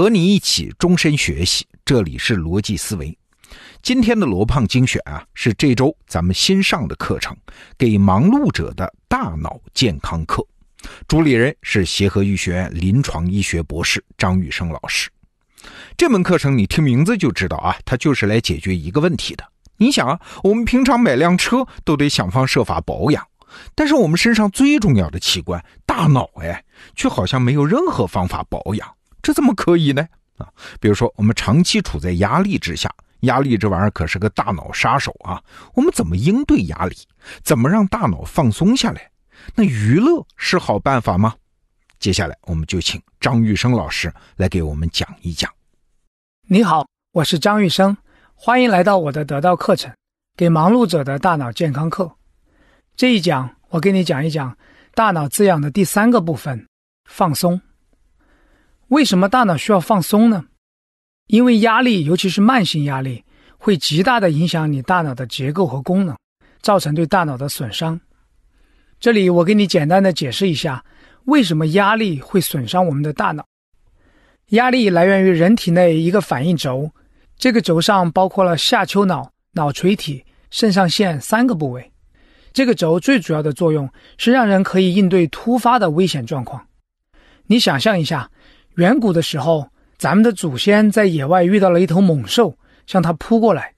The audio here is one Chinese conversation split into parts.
和你一起终身学习，这里是逻辑思维。今天的罗胖精选啊，是这周咱们新上的课程——给忙碌者的大脑健康课。主理人是协和医学院临床医学博士张玉生老师。这门课程你听名字就知道啊，它就是来解决一个问题的。你想啊，我们平常买辆车都得想方设法保养。但是我们身上最重要的器官大脑，哎，却好像没有任何方法保养，这怎么可以呢？啊，比如说我们长期处在压力之下，压力这玩意儿可是个大脑杀手啊。我们怎么应对压力？怎么让大脑放松下来？那娱乐是好办法吗？接下来我们就请张玉生老师来给我们讲一讲。你好，我是张玉生，欢迎来到我的得到课程，给忙碌者的大脑健康课。这一讲，我给你讲一讲大脑滋养的第三个部分——放松。为什么大脑需要放松呢？因为压力，尤其是慢性压力，会极大的影响你大脑的结构和功能，造成对大脑的损伤。这里我给你简单的解释一下，为什么压力会损伤我们的大脑。压力来源于人体内一个反应轴，这个轴上包括了下丘脑、脑垂体、肾上腺三个部位。这个轴最主要的作用是让人可以应对突发的危险状况。你想象一下，远古的时候，咱们的祖先在野外遇到了一头猛兽，向他扑过来。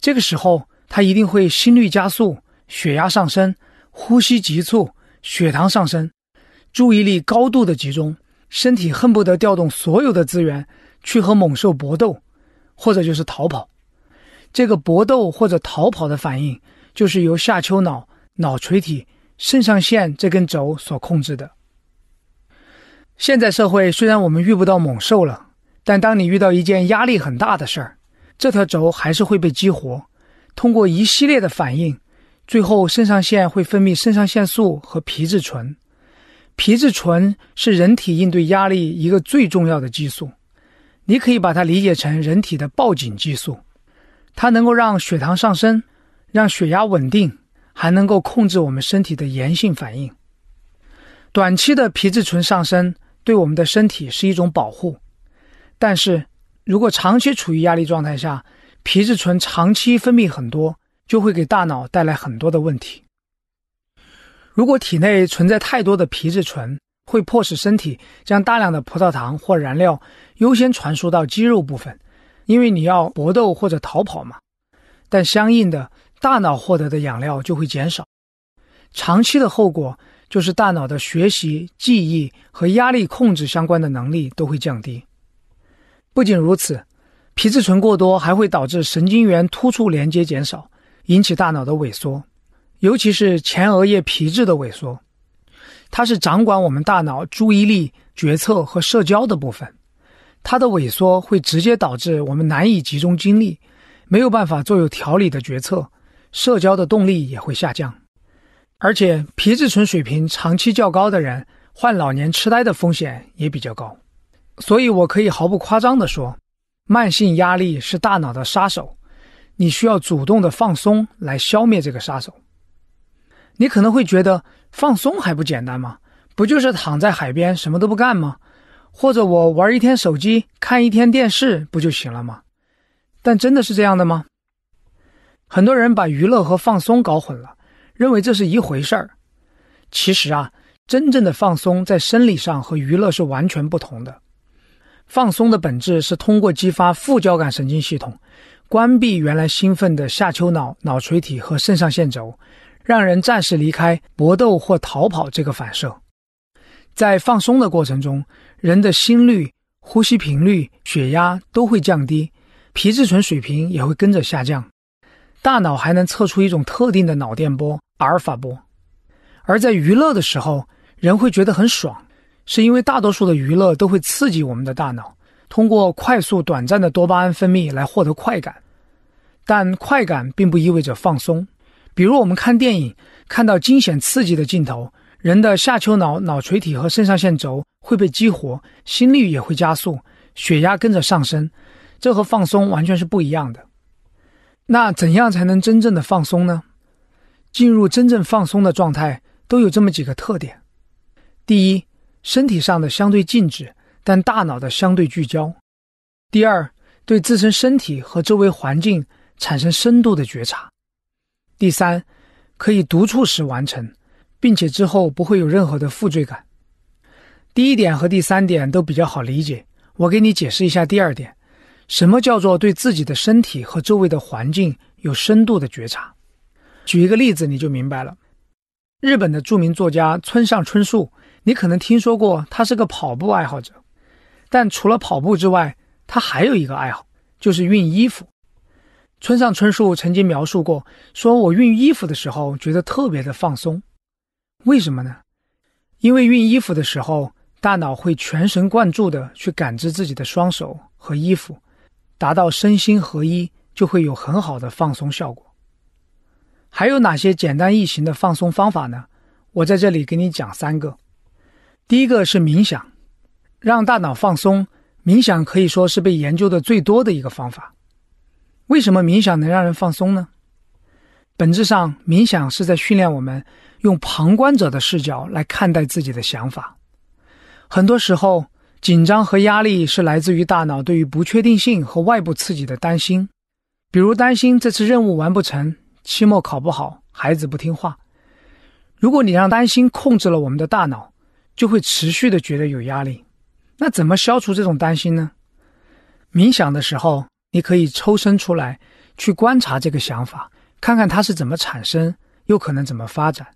这个时候，他一定会心率加速、血压上升、呼吸急促、血糖上升，注意力高度的集中，身体恨不得调动所有的资源去和猛兽搏斗，或者就是逃跑。这个搏斗或者逃跑的反应。就是由下丘脑、脑垂体、肾上腺这根轴所控制的。现在社会虽然我们遇不到猛兽了，但当你遇到一件压力很大的事儿，这条轴还是会被激活，通过一系列的反应，最后肾上腺会分泌肾上腺素和皮质醇。皮质醇是人体应对压力一个最重要的激素，你可以把它理解成人体的报警激素，它能够让血糖上升。让血压稳定，还能够控制我们身体的炎性反应。短期的皮质醇上升对我们的身体是一种保护，但是如果长期处于压力状态下，皮质醇长期分泌很多，就会给大脑带来很多的问题。如果体内存在太多的皮质醇，会迫使身体将大量的葡萄糖或燃料优先传输到肌肉部分，因为你要搏斗或者逃跑嘛。但相应的。大脑获得的养料就会减少，长期的后果就是大脑的学习、记忆和压力控制相关的能力都会降低。不仅如此，皮质醇过多还会导致神经元突触连接减少，引起大脑的萎缩，尤其是前额叶皮质的萎缩。它是掌管我们大脑注意力、决策和社交的部分，它的萎缩会直接导致我们难以集中精力，没有办法做有条理的决策。社交的动力也会下降，而且皮质醇水平长期较高的人患老年痴呆的风险也比较高。所以，我可以毫不夸张地说，慢性压力是大脑的杀手，你需要主动的放松来消灭这个杀手。你可能会觉得放松还不简单吗？不就是躺在海边什么都不干吗？或者我玩一天手机，看一天电视不就行了吗？但真的是这样的吗？很多人把娱乐和放松搞混了，认为这是一回事儿。其实啊，真正的放松在生理上和娱乐是完全不同的。放松的本质是通过激发副交感神经系统，关闭原来兴奋的下丘脑、脑垂体和肾上腺轴，让人暂时离开搏斗或逃跑这个反射。在放松的过程中，人的心率、呼吸频率、血压都会降低，皮质醇水平也会跟着下降。大脑还能测出一种特定的脑电波——阿尔法波。而在娱乐的时候，人会觉得很爽，是因为大多数的娱乐都会刺激我们的大脑，通过快速短暂的多巴胺分泌来获得快感。但快感并不意味着放松。比如我们看电影，看到惊险刺激的镜头，人的下丘脑、脑垂体和肾上腺轴会被激活，心率也会加速，血压跟着上升，这和放松完全是不一样的。那怎样才能真正的放松呢？进入真正放松的状态都有这么几个特点：第一，身体上的相对静止，但大脑的相对聚焦；第二，对自身身体和周围环境产生深度的觉察；第三，可以独处时完成，并且之后不会有任何的负罪感。第一点和第三点都比较好理解，我给你解释一下第二点：什么叫做对自己的身体和周围的环境有深度的觉察？举一个例子你就明白了。日本的著名作家村上春树，你可能听说过，他是个跑步爱好者。但除了跑步之外，他还有一个爱好，就是熨衣服。村上春树曾经描述过，说我熨衣服的时候觉得特别的放松。为什么呢？因为熨衣服的时候，大脑会全神贯注的去感知自己的双手和衣服，达到身心合一，就会有很好的放松效果。还有哪些简单易行的放松方法呢？我在这里给你讲三个。第一个是冥想，让大脑放松。冥想可以说是被研究的最多的一个方法。为什么冥想能让人放松呢？本质上，冥想是在训练我们用旁观者的视角来看待自己的想法。很多时候，紧张和压力是来自于大脑对于不确定性和外部刺激的担心，比如担心这次任务完不成。期末考不好，孩子不听话。如果你让担心控制了我们的大脑，就会持续的觉得有压力。那怎么消除这种担心呢？冥想的时候，你可以抽身出来，去观察这个想法，看看它是怎么产生，又可能怎么发展。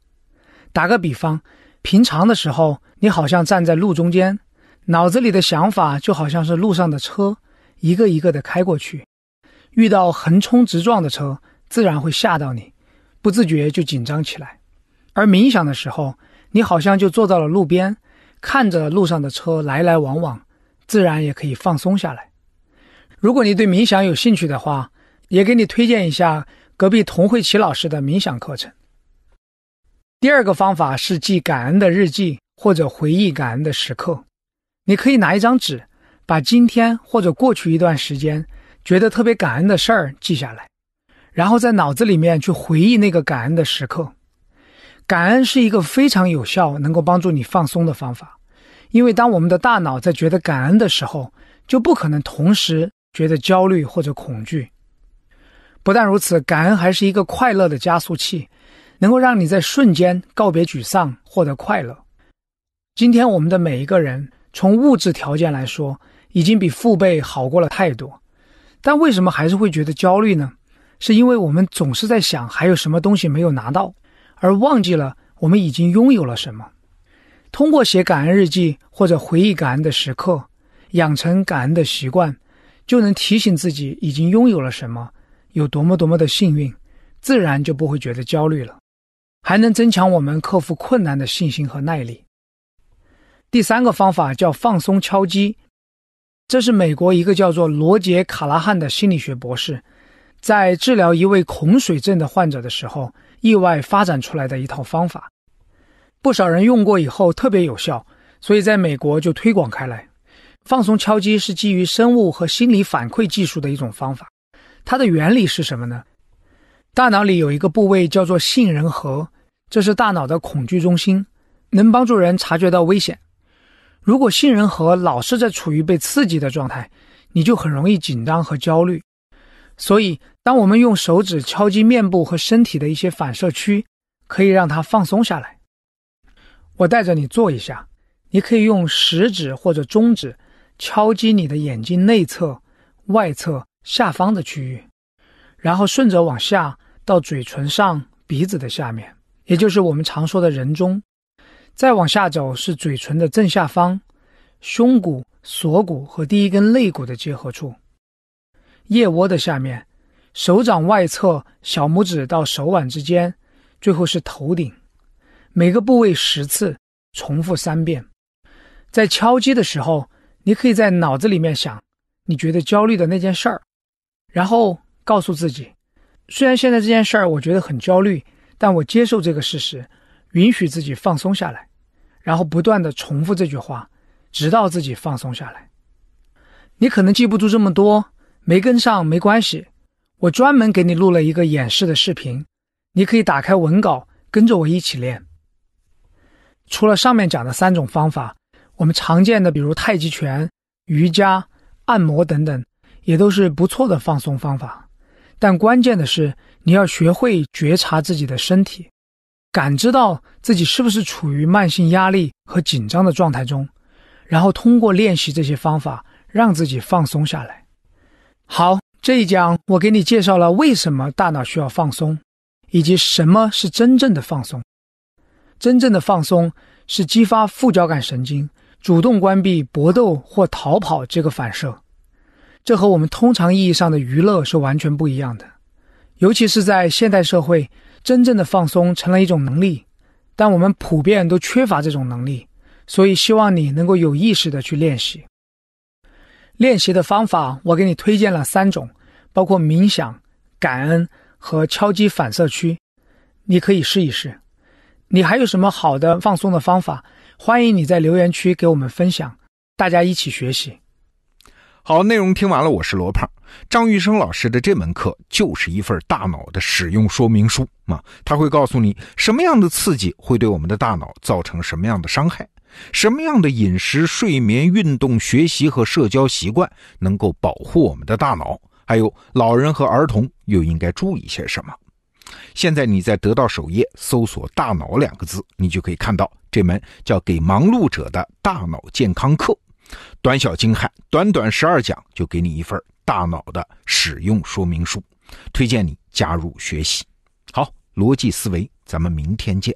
打个比方，平常的时候，你好像站在路中间，脑子里的想法就好像是路上的车，一个一个的开过去，遇到横冲直撞的车。自然会吓到你，不自觉就紧张起来。而冥想的时候，你好像就坐到了路边，看着路上的车来来往往，自然也可以放松下来。如果你对冥想有兴趣的话，也给你推荐一下隔壁童慧琪老师的冥想课程。第二个方法是记感恩的日记或者回忆感恩的时刻。你可以拿一张纸，把今天或者过去一段时间觉得特别感恩的事儿记下来。然后在脑子里面去回忆那个感恩的时刻，感恩是一个非常有效、能够帮助你放松的方法。因为当我们的大脑在觉得感恩的时候，就不可能同时觉得焦虑或者恐惧。不但如此，感恩还是一个快乐的加速器，能够让你在瞬间告别沮丧，获得快乐。今天我们的每一个人，从物质条件来说，已经比父辈好过了太多，但为什么还是会觉得焦虑呢？是因为我们总是在想还有什么东西没有拿到，而忘记了我们已经拥有了什么。通过写感恩日记或者回忆感恩的时刻，养成感恩的习惯，就能提醒自己已经拥有了什么，有多么多么的幸运，自然就不会觉得焦虑了，还能增强我们克服困难的信心和耐力。第三个方法叫放松敲击，这是美国一个叫做罗杰·卡拉汉的心理学博士。在治疗一位恐水症的患者的时候，意外发展出来的一套方法，不少人用过以后特别有效，所以在美国就推广开来。放松敲击是基于生物和心理反馈技术的一种方法，它的原理是什么呢？大脑里有一个部位叫做杏仁核，这是大脑的恐惧中心，能帮助人察觉到危险。如果杏仁核老是在处于被刺激的状态，你就很容易紧张和焦虑。所以，当我们用手指敲击面部和身体的一些反射区，可以让它放松下来。我带着你做一下，你可以用食指或者中指敲击你的眼睛内侧、外侧、下方的区域，然后顺着往下到嘴唇上、鼻子的下面，也就是我们常说的人中。再往下走是嘴唇的正下方、胸骨、锁骨和第一根肋骨的结合处。腋窝的下面，手掌外侧小拇指到手腕之间，最后是头顶。每个部位十次，重复三遍。在敲击的时候，你可以在脑子里面想你觉得焦虑的那件事儿，然后告诉自己：虽然现在这件事儿我觉得很焦虑，但我接受这个事实，允许自己放松下来。然后不断的重复这句话，直到自己放松下来。你可能记不住这么多。没跟上没关系，我专门给你录了一个演示的视频，你可以打开文稿跟着我一起练。除了上面讲的三种方法，我们常见的，比如太极拳、瑜伽、按摩等等，也都是不错的放松方法。但关键的是，你要学会觉察自己的身体，感知到自己是不是处于慢性压力和紧张的状态中，然后通过练习这些方法，让自己放松下来。好，这一讲我给你介绍了为什么大脑需要放松，以及什么是真正的放松。真正的放松是激发副交感神经，主动关闭搏斗或逃跑这个反射。这和我们通常意义上的娱乐是完全不一样的，尤其是在现代社会，真正的放松成了一种能力，但我们普遍都缺乏这种能力，所以希望你能够有意识的去练习。练习的方法，我给你推荐了三种，包括冥想、感恩和敲击反射区，你可以试一试。你还有什么好的放松的方法？欢迎你在留言区给我们分享，大家一起学习。好，内容听完了，我是罗胖。张玉生老师的这门课就是一份大脑的使用说明书嘛，他会告诉你什么样的刺激会对我们的大脑造成什么样的伤害，什么样的饮食、睡眠、运动、学习和社交习惯能够保护我们的大脑，还有老人和儿童又应该注意些什么。现在你在得到首页搜索“大脑”两个字，你就可以看到这门叫《给忙碌者的大脑健康课》。短小精悍，短短十二讲就给你一份大脑的使用说明书，推荐你加入学习。好，逻辑思维，咱们明天见。